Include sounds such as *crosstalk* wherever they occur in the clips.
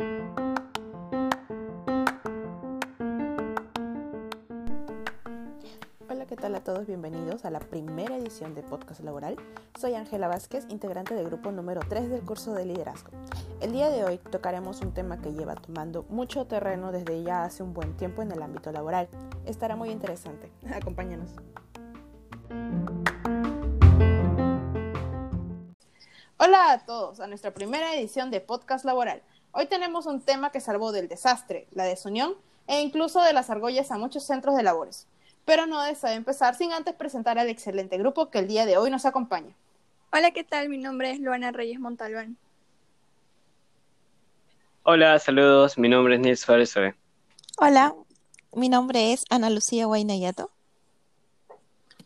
Hola, ¿qué tal a todos? Bienvenidos a la primera edición de Podcast Laboral. Soy Ángela Vázquez, integrante del grupo número 3 del curso de liderazgo. El día de hoy tocaremos un tema que lleva tomando mucho terreno desde ya hace un buen tiempo en el ámbito laboral. Estará muy interesante. *laughs* Acompáñanos. Hola a todos, a nuestra primera edición de Podcast Laboral. Hoy tenemos un tema que salvó del desastre, la desunión e incluso de las argollas a muchos centros de labores. Pero no deseo empezar sin antes presentar al excelente grupo que el día de hoy nos acompaña. Hola, ¿qué tal? Mi nombre es Luana Reyes Montalbán. Hola, saludos. Mi nombre es Nils Suárez Hola, mi nombre es Ana Lucía Guaynayato.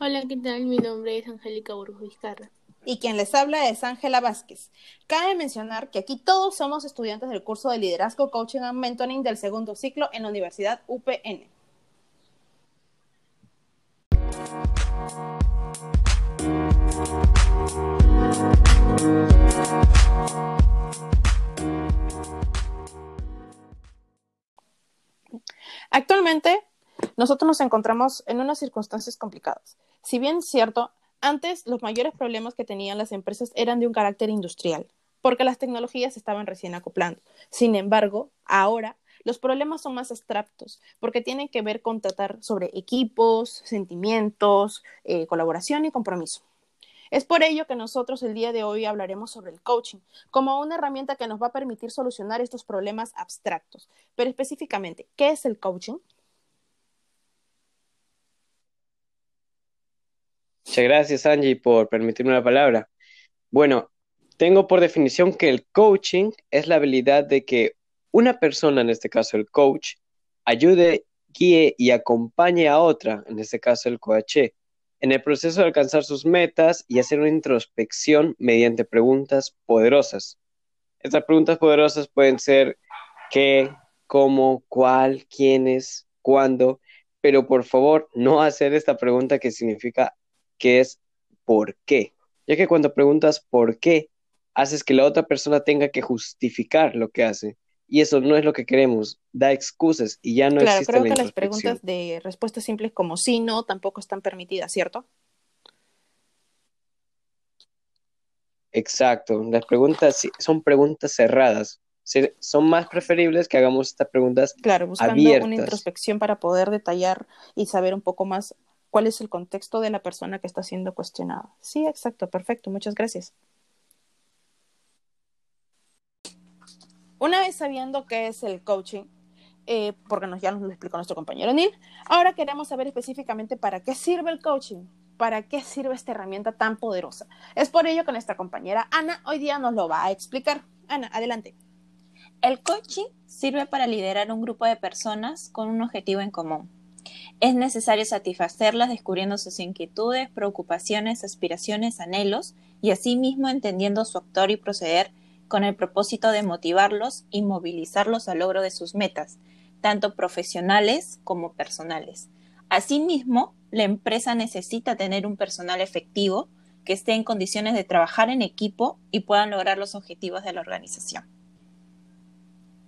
Hola, ¿qué tal? Mi nombre es Angélica Burgos Vizcarra. Y quien les habla es Ángela Vázquez. Cabe mencionar que aquí todos somos estudiantes del curso de Liderazgo, Coaching and Mentoring del segundo ciclo en la Universidad UPN. Actualmente, nosotros nos encontramos en unas circunstancias complicadas. Si bien es cierto, antes los mayores problemas que tenían las empresas eran de un carácter industrial, porque las tecnologías estaban recién acoplando. Sin embargo, ahora los problemas son más abstractos, porque tienen que ver con tratar sobre equipos, sentimientos, eh, colaboración y compromiso. Es por ello que nosotros el día de hoy hablaremos sobre el coaching como una herramienta que nos va a permitir solucionar estos problemas abstractos. Pero específicamente, ¿qué es el coaching? Muchas gracias, Angie, por permitirme la palabra. Bueno, tengo por definición que el coaching es la habilidad de que una persona, en este caso el coach, ayude, guíe y acompañe a otra, en este caso el coaché, en el proceso de alcanzar sus metas y hacer una introspección mediante preguntas poderosas. Estas preguntas poderosas pueden ser qué, cómo, cuál, quiénes, cuándo, pero por favor no hacer esta pregunta que significa que es por qué, ya que cuando preguntas por qué, haces que la otra persona tenga que justificar lo que hace. Y eso no es lo que queremos, da excusas y ya no claro, existe creo la que las preguntas de respuestas simples como sí, no, tampoco están permitidas, ¿cierto? Exacto, las preguntas son preguntas cerradas. Son más preferibles que hagamos estas preguntas Claro, buscando abiertas. una introspección para poder detallar y saber un poco más cuál es el contexto de la persona que está siendo cuestionada. Sí, exacto, perfecto, muchas gracias. Una vez sabiendo qué es el coaching, eh, porque nos, ya nos lo explicó nuestro compañero Neil, ahora queremos saber específicamente para qué sirve el coaching, para qué sirve esta herramienta tan poderosa. Es por ello que nuestra compañera Ana hoy día nos lo va a explicar. Ana, adelante. El coaching sirve para liderar un grupo de personas con un objetivo en común. Es necesario satisfacerlas descubriendo sus inquietudes, preocupaciones, aspiraciones, anhelos y asimismo entendiendo su actor y proceder con el propósito de motivarlos y movilizarlos al logro de sus metas, tanto profesionales como personales. Asimismo, la empresa necesita tener un personal efectivo que esté en condiciones de trabajar en equipo y puedan lograr los objetivos de la organización.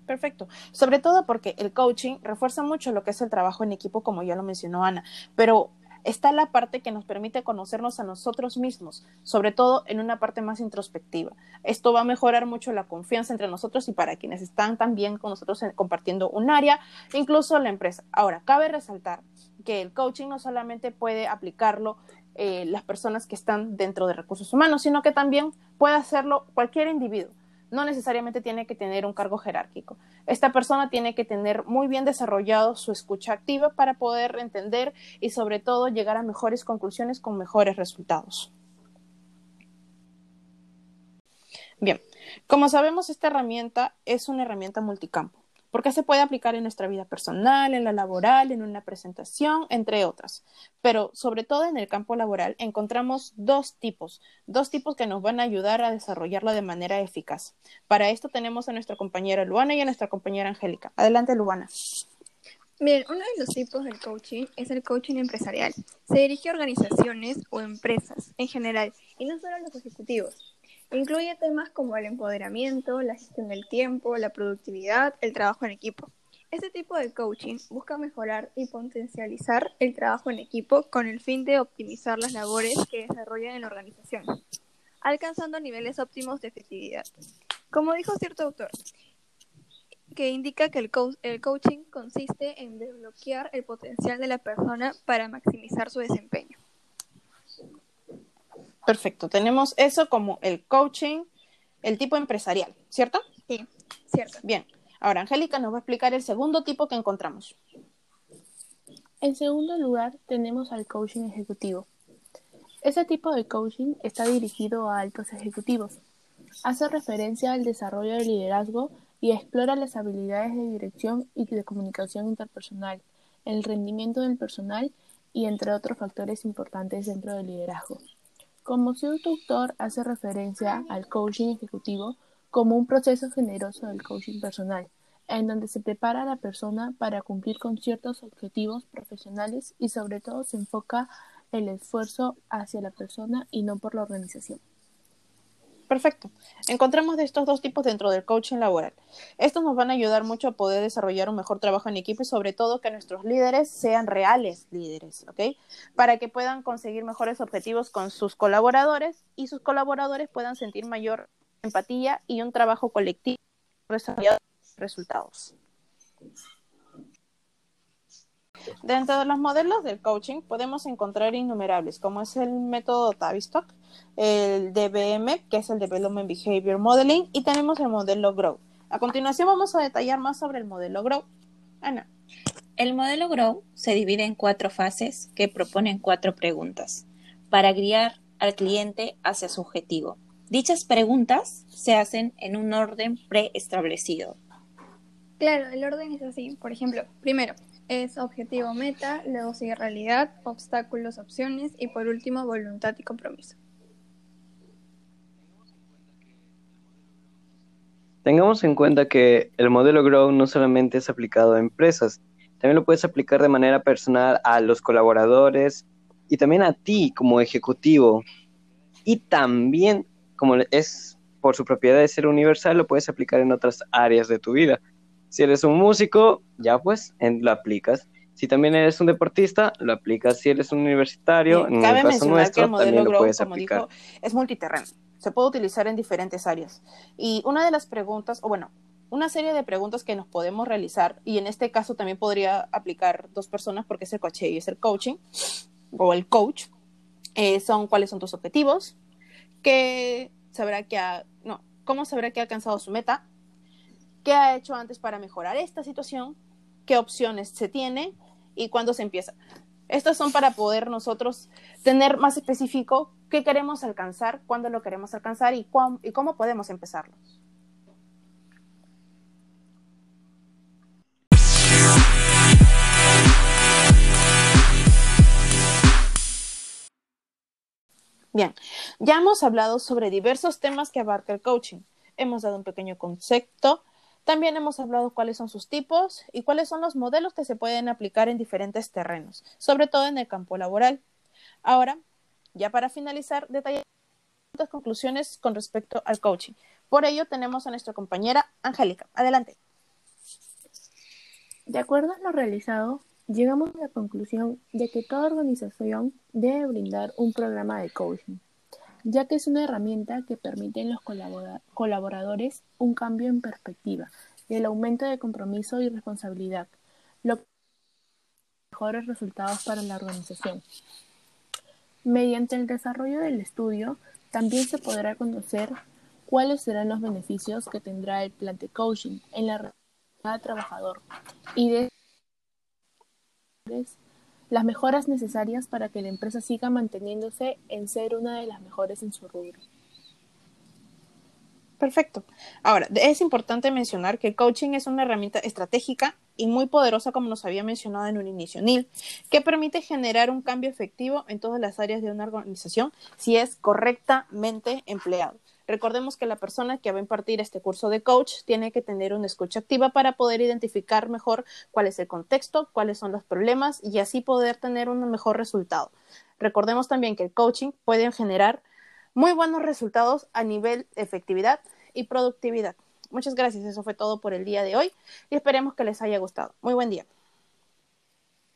Perfecto. Sobre todo porque el coaching refuerza mucho lo que es el trabajo en equipo, como ya lo mencionó Ana, pero está la parte que nos permite conocernos a nosotros mismos, sobre todo en una parte más introspectiva. Esto va a mejorar mucho la confianza entre nosotros y para quienes están también con nosotros en- compartiendo un área, incluso la empresa. Ahora, cabe resaltar que el coaching no solamente puede aplicarlo eh, las personas que están dentro de recursos humanos, sino que también puede hacerlo cualquier individuo no necesariamente tiene que tener un cargo jerárquico. Esta persona tiene que tener muy bien desarrollado su escucha activa para poder entender y sobre todo llegar a mejores conclusiones con mejores resultados. Bien, como sabemos, esta herramienta es una herramienta multicampo, porque se puede aplicar en nuestra vida personal, en la laboral, en una presentación, entre otras. Pero sobre todo en el campo laboral encontramos dos tipos, dos tipos que nos van a ayudar a desarrollarla de manera eficaz. Para esto tenemos a nuestra compañera Luana y a nuestra compañera Angélica. Adelante, Luana. Bien, uno de los tipos del coaching es el coaching empresarial. Se dirige a organizaciones o empresas en general y no solo a los ejecutivos. Incluye temas como el empoderamiento, la gestión del tiempo, la productividad, el trabajo en equipo. Este tipo de coaching busca mejorar y potencializar el trabajo en equipo con el fin de optimizar las labores que desarrollan en la organización, alcanzando niveles óptimos de efectividad. Como dijo cierto autor, que indica que el, el coaching consiste en desbloquear el potencial de la persona para maximizar su desempeño. Perfecto, tenemos eso como el coaching, el tipo empresarial, ¿cierto? Sí, cierto. Bien, ahora Angélica nos va a explicar el segundo tipo que encontramos. En segundo lugar, tenemos al coaching ejecutivo. Ese tipo de coaching está dirigido a altos ejecutivos. Hace referencia al desarrollo del liderazgo y explora las habilidades de dirección y de comunicación interpersonal, el rendimiento del personal y entre otros factores importantes dentro del liderazgo. Como su autor hace referencia al coaching ejecutivo como un proceso generoso del coaching personal, en donde se prepara a la persona para cumplir con ciertos objetivos profesionales y sobre todo se enfoca el esfuerzo hacia la persona y no por la organización. Perfecto. Encontramos de estos dos tipos dentro del coaching laboral. Estos nos van a ayudar mucho a poder desarrollar un mejor trabajo en equipo y sobre todo que nuestros líderes sean reales líderes, ¿ok? Para que puedan conseguir mejores objetivos con sus colaboradores y sus colaboradores puedan sentir mayor empatía y un trabajo colectivo desarrollado resultados. Dentro de los modelos del coaching podemos encontrar innumerables, como es el método Tavistock, el DBM, que es el Development Behavior Modeling, y tenemos el modelo Grow. A continuación vamos a detallar más sobre el modelo Grow. Ana. El modelo Grow se divide en cuatro fases que proponen cuatro preguntas para guiar al cliente hacia su objetivo. Dichas preguntas se hacen en un orden preestablecido. Claro, el orden es así. Por ejemplo, primero, es objetivo meta, luego sigue realidad, obstáculos, opciones y por último voluntad y compromiso. Tengamos en cuenta que el modelo Grow no solamente es aplicado a empresas, también lo puedes aplicar de manera personal a los colaboradores y también a ti como ejecutivo. Y también, como es por su propiedad de ser universal, lo puedes aplicar en otras áreas de tu vida. Si eres un músico, ya pues lo aplicas. Si también eres un deportista, lo aplicas. Si eres un universitario, en cabe el caso mencionar nuestro, que el modelo también lo Grow, puedes como aplicar. dijo, es multiterreno. Se puede utilizar en diferentes áreas. Y una de las preguntas, o bueno, una serie de preguntas que nos podemos realizar, y en este caso también podría aplicar dos personas porque es el coche y es el coaching, o el coach, eh, son cuáles son tus objetivos, qué sabrá que ha, no, cómo sabrá que ha alcanzado su meta, qué ha hecho antes para mejorar esta situación, qué opciones se tiene y cuándo se empieza. Estas son para poder nosotros tener más específico qué queremos alcanzar, cuándo lo queremos alcanzar y, cuán- y cómo podemos empezarlo. Bien, ya hemos hablado sobre diversos temas que abarca el coaching. Hemos dado un pequeño concepto. También hemos hablado cuáles son sus tipos y cuáles son los modelos que se pueden aplicar en diferentes terrenos, sobre todo en el campo laboral. Ahora, ya para finalizar, detallar conclusiones con respecto al coaching. Por ello, tenemos a nuestra compañera Angélica. Adelante. De acuerdo a lo realizado, llegamos a la conclusión de que toda organización debe brindar un programa de coaching, ya que es una herramienta que permite a los colabora- colaboradores un cambio en perspectiva y el aumento de compromiso y responsabilidad, lo que mejores resultados para la organización. Mediante el desarrollo del estudio, también se podrá conocer cuáles serán los beneficios que tendrá el plan de coaching en la cada trabajador y de las mejoras necesarias para que la empresa siga manteniéndose en ser una de las mejores en su rubro. Perfecto. Ahora, es importante mencionar que el coaching es una herramienta estratégica y muy poderosa, como nos había mencionado en un inicio Neil, que permite generar un cambio efectivo en todas las áreas de una organización si es correctamente empleado. Recordemos que la persona que va a impartir este curso de coach tiene que tener una escucha activa para poder identificar mejor cuál es el contexto, cuáles son los problemas y así poder tener un mejor resultado. Recordemos también que el coaching puede generar muy buenos resultados a nivel efectividad y productividad. Muchas gracias, eso fue todo por el día de hoy y esperemos que les haya gustado. Muy buen día.